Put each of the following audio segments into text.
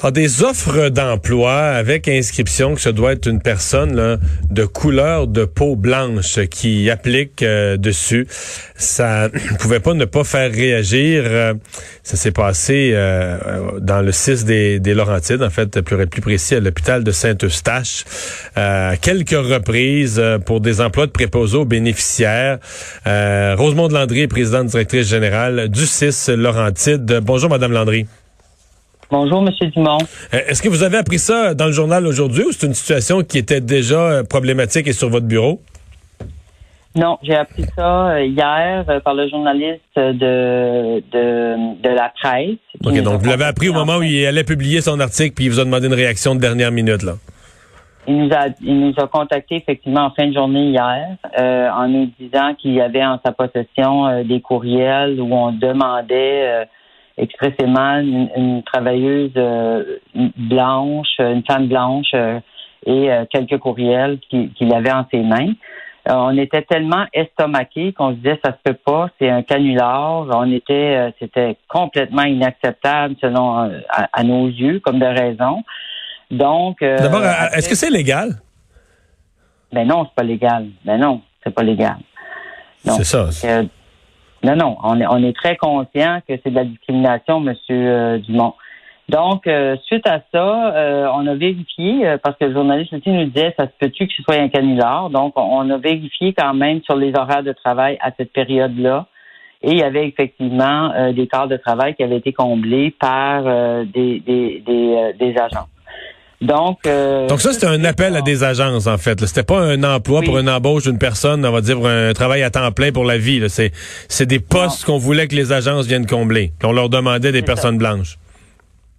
Ah, des offres d'emploi avec inscription que ce doit être une personne de couleur de peau blanche qui applique euh, dessus. Ça pouvait pas ne pas faire réagir. Euh, ça s'est passé euh, dans le 6 des, des, Laurentides, en fait, plus, plus précis, à l'hôpital de Saint-Eustache. quelques reprises pour des emplois de préposés aux bénéficiaires. Rosemonde Landry, présidente directrice générale du 6 Laurentides. Bonjour, Madame Landry. Bonjour, Monsieur Dumont. Euh, est-ce que vous avez appris ça dans le journal aujourd'hui ou c'est une situation qui était déjà euh, problématique et sur votre bureau? Non, j'ai appris ça euh, hier par le journaliste de, de, la presse. OK, donc vous l'avez appris au moment où il allait publier son article puis il vous a demandé une réaction de dernière minute, là. Il nous a, il nous a contacté effectivement en fin de journée hier en nous disant qu'il y avait en sa possession des courriels où on demandait expressément une, travailleuse euh, blanche, une femme blanche euh, et euh, quelques courriels qu'il avait en ses mains. on était tellement estomaqués qu'on se disait ça se peut pas, c'est un canular. On était, c'était complètement inacceptable selon à, nos yeux, comme de raison. Donc, d'abord, est-ce que c'est légal? Ben non, c'est pas légal. Ben non, c'est pas légal. C'est ça. Non, non, on est, on est très conscient que c'est de la discrimination, Monsieur euh, Dumont. Donc, euh, suite à ça, euh, on a vérifié, parce que le journaliste aussi nous disait, ça se peut-tu que ce soit un canular? Donc, on a vérifié quand même sur les horaires de travail à cette période-là. Et il y avait effectivement des quarts de travail qui avaient été comblés par des, des, des, des agents. Donc, euh, Donc ça, c'était un appel à des agences, en fait. C'était pas un emploi pour une embauche d'une personne, on va dire un travail à temps plein pour la vie. C'est, c'est des postes qu'on voulait que les agences viennent combler, qu'on leur demandait des personnes blanches.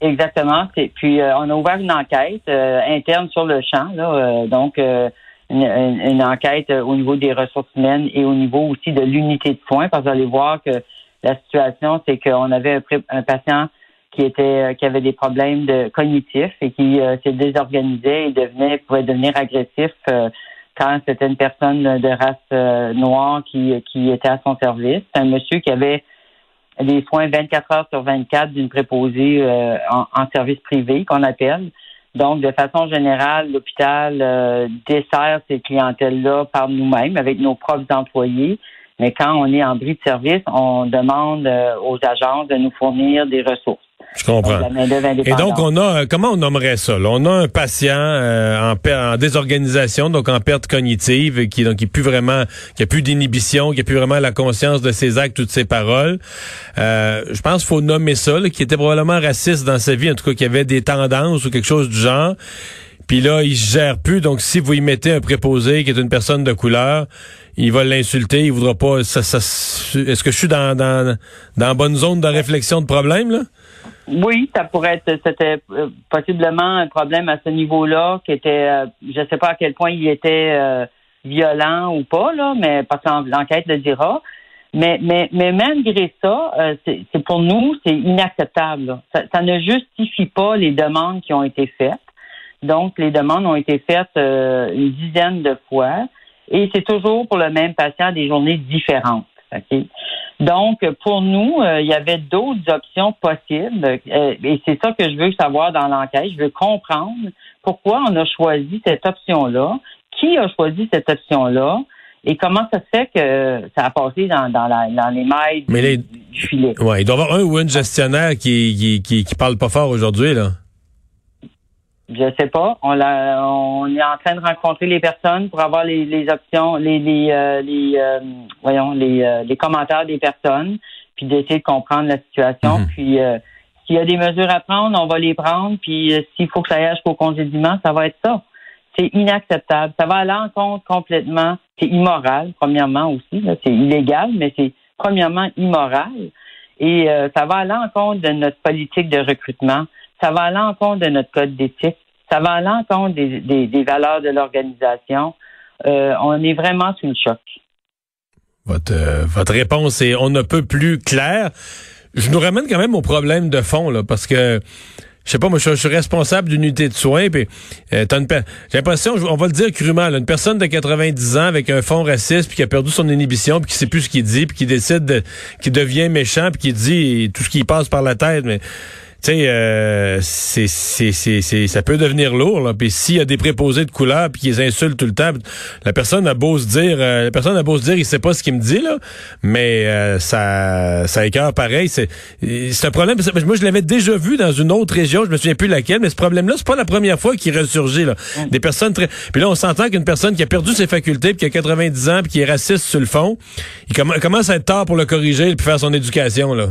Exactement. Puis euh, on a ouvert une enquête euh, interne sur le champ, là, donc une, enquête au niveau des ressources humaines et au niveau aussi de l'unité de soins, parce que vous allez voir que la situation, c'est qu'on avait un, un patient qui était euh, qui avait des problèmes de cognitifs et qui euh, s'est désorganisé et devenait pouvait devenir agressif euh, quand c'était une personne de race noire qui qui était à son service. C'est un monsieur qui avait des soins 24 heures sur 24 d'une préposée en, en, service privé qu'on appelle. Donc, de façon générale, l'hôpital dessert ces clientèles-là par nous-mêmes avec nos propres employés. Mais quand on est en bris de service, on demande aux agences de nous fournir des ressources. Je comprends. Et donc, on a, comment on nommerait ça? On a un patient euh, en, désorganisation, donc en perte cognitive, qui donc qui plus vraiment, qui a plus d'inhibition, qui a plus vraiment la conscience de ses actes ou de ses paroles. Euh, je pense qu'il faut nommer ça, qui était probablement raciste dans sa vie, en tout cas qui avait des tendances ou quelque chose du genre. Puis là, il se gère plus. Donc, si vous y mettez un préposé qui est une personne de couleur, il va l'insulter. Il voudra pas. Ça, Est-ce que je suis dans, dans, dans bonne zone de réflexion de problème, là? Oui, ça pourrait être, c'était euh, possiblement un problème à ce niveau-là, qui était, euh, je ne sais pas à quel point il était euh, violent ou pas, là, mais parce que l'enquête le dira. Mais, mais, mais malgré ça, c'est pour nous, c'est inacceptable. Ça, ne justifie pas les demandes qui ont été faites. Donc, les demandes ont été faites une dizaine de fois, et c'est toujours pour le même patient des journées différentes. Donc, pour nous, euh, il y avait d'autres options possibles euh, et c'est ça que je veux savoir dans l'enquête. Je veux comprendre pourquoi on a choisi cette option-là, qui a choisi cette option-là et comment ça se fait que ça a passé dans, dans, la, dans les mailles du, filet. Ouais, il doit y avoir un ou une gestionnaire qui, qui, qui, qui parle pas fort aujourd'hui, là. Je sais pas. On, l'a, on est en train de rencontrer les personnes pour avoir les, les options, les, les, euh, les euh, voyons, les, euh, les commentaires des personnes, puis d'essayer de comprendre la situation. Mhm. Puis S'il y a des mesures à prendre, on va les prendre. Puis s'il faut que ça aille jusqu'au congédiement, ça va être ça. C'est inacceptable. Ça va à l'encontre complètement. C'est immoral, premièrement aussi. C'est illégal, mais c'est premièrement immoral. Et ça va à l'encontre de notre politique de recrutement. Ça va à l'encontre de notre code d'éthique. Ça va à l'encontre des, des, valeurs de l'organisation. Euh, on est vraiment sous le choc. Votre, euh, votre réponse est on ne peut plus clair. Je nous ramène quand même au problème de fond, là, parce que je sais pas, moi, je, suis responsable d'une unité de soins, puis euh, j'ai l'impression, on va le dire crûment, une personne de 90 ans avec un fond raciste, puis qui a perdu son inhibition, puis qui sait plus ce qu'il dit, puis qui décide, de, qui devient méchant, puis qui dit tout ce qui passe par la tête, mais tu sais, euh, c'est, c'est, c'est, ça peut devenir lourd. Là. Puis s'il y a des préposés de couleur puis qu'ils insultent tout le temps, la personne a beau se dire, euh, la personne a beau se dire, il sait pas ce qu'il me dit là, mais euh, ça, ça écœure pareil. C'est, c'est un problème. Moi, je l'avais déjà vu dans une autre région. Je me souviens plus laquelle, mais ce problème-là, c'est pas la première fois qu'il ressurgit là. Des personnes très. Puis là, on s'entend qu'une personne qui a perdu ses facultés, puis qui a 90 ans, puis qui est raciste sur le fond, il commence à être tard pour le corriger et puis faire son éducation là.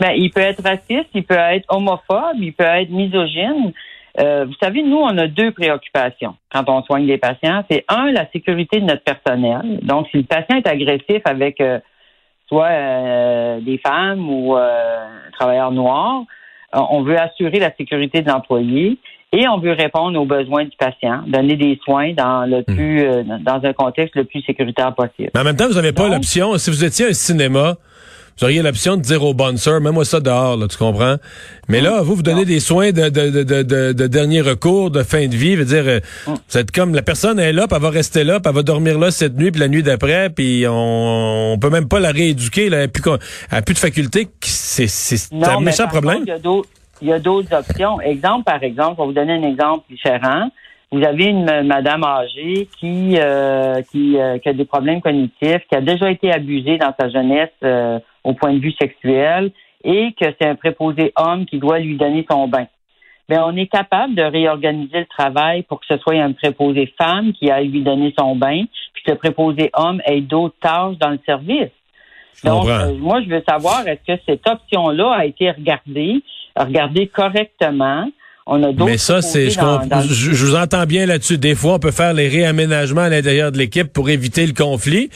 Ben, il peut être raciste, il peut être homophobe, il peut être misogyne. Euh, vous savez, nous, on a deux préoccupations quand on soigne les patients. C'est un, la sécurité de notre personnel. Donc, si le patient est agressif avec euh, soit euh, des femmes ou un travailleur noir, on veut assurer la sécurité de l'employé et on veut répondre aux besoins du patient, donner des soins dans le hmm. plus dans un contexte le plus sécuritaire possible. Mais en même temps, vous n'avez pas l'option. Si vous étiez un cinéma, vous auriez l'option de dire au bonnes mets-moi ça dehors, là, tu comprends? Mais là, vous, vous donnez des soins de, de, de, de, dernier recours, de fin de vie. Veut dire, euh, vous êtes comme la personne est là, puis elle va rester là, puis elle va dormir là cette nuit, puis la nuit d'après, puis on, on peut même pas la rééduquer, là, elle n'a plus, de faculté. C'est un méchant problème. il y a d'autres options. Exemple, par exemple, on va vous donner un exemple différent. Vous avez une madame âgée qui euh, qui, euh, qui, a des problèmes cognitifs, qui a déjà été abusée dans sa jeunesse au point de vue sexuel et que c'est un préposé homme qui doit lui donner son bain. Bien, on est capable de réorganiser le travail pour que ce soit un préposé femme qui aille lui donner son bain, puis que le préposé homme ait d'autres tâches dans le service. Donc, euh, moi, je veux savoir, est-ce que cette option-là a été regardée, regardée correctement? Mais ça, c'est, je, je, vous entends bien là-dessus. Des fois, on peut faire les réaménagements à l'intérieur de l'équipe pour éviter le conflit.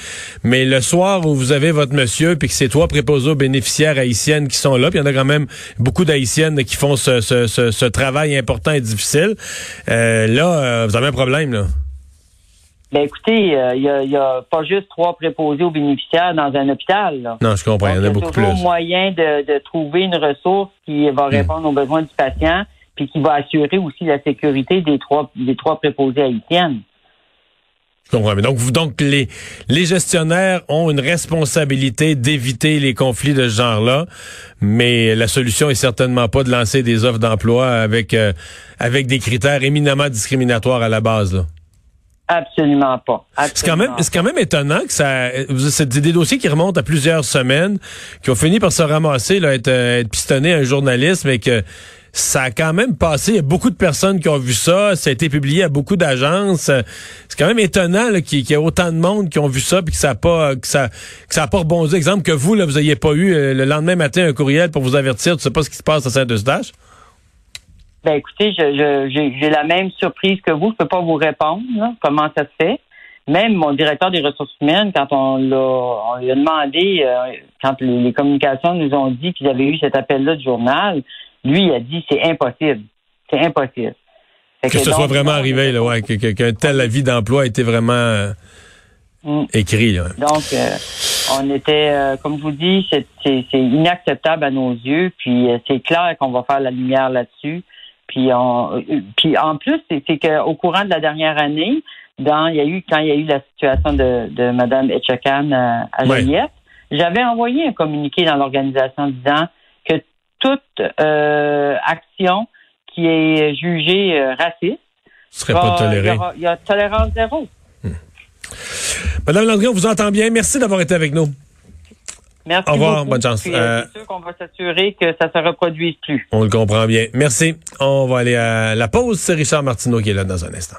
Mais le soir où vous avez votre monsieur, puis que c'est toi préposé aux bénéficiaires haïtiennes qui sont là, puis il y en a quand même beaucoup d'haïtiennes qui font ce, ce, ce, travail important et difficile. Euh, là, euh, vous avez un problème, là. Ben écoutez, il euh, n'y a, pas juste trois préposés aux bénéficiaires dans un hôpital. Là. Non, je comprends. il y en a beaucoup plus. Il y a moyen de, de, trouver une ressource qui va hmm. répondre aux besoins du patient puis qui va assurer aussi la sécurité des trois des trois préposés haïtiennes. Donc, donc les, les gestionnaires ont une responsabilité d'éviter les conflits de ce genre-là, mais la solution est certainement pas de lancer des offres d'emploi avec euh, avec des critères éminemment discriminatoires à la base. Là. Absolument pas. C'est quand même, c'est quand même étonnant que ça, c'est des dossiers qui remontent à plusieurs semaines, qui ont fini par se ramasser, là, être, euh, être pistonnés à un journaliste, mais que ça a quand même passé. Il y a beaucoup de personnes qui ont vu ça. Ça a été publié à beaucoup d'agences. C'est quand même étonnant qu'il y ait autant de monde qui ont vu ça puis que ça n'a pas que ça que ça pas rebondi. Exemple que vous là, vous n'ayez pas eu euh, le lendemain matin un courriel pour vous avertir. Tu sais pas ce qui se passe à Saint-Eustache? Ben écoutez, j'ai la même surprise que vous. Je peux pas vous répondre comment ça se fait. Même mon directeur des ressources humaines, quand on l'a lui a demandé, euh, quand les, communications nous ont dit qu'ils avaient eu cet appel-là du journal, lui, il a dit c'est impossible. C'est impossible. que, ce soit vraiment arrivé, là, ouais, qu'un tel avis d'emploi a été vraiment euh, mm. écrit. Là. Donc, euh, on était, euh, comme je vous dis, c'est inacceptable à nos yeux. Puis c'est clair qu'on va faire la lumière là-dessus. Puis, on, puis en plus, c'est qu'au courant de la dernière année, dans, il y a eu quand il y a eu la situation de, de Mme Etchakan à, à j'avais envoyé un communiqué dans l'organisation disant toute euh, action qui est jugée euh, raciste serait pas tolérée. Il y, a tolérance zéro. Hmm. Madame Landry, on vous entend bien. Merci d'avoir été avec nous. Merci. Au revoir, bonne chance. Euh, c'est sûr qu'on va s'assurer que ça se reproduise plus. On le comprend bien. Merci. On va aller à la pause. C'est Richard Martineau qui est là dans un instant.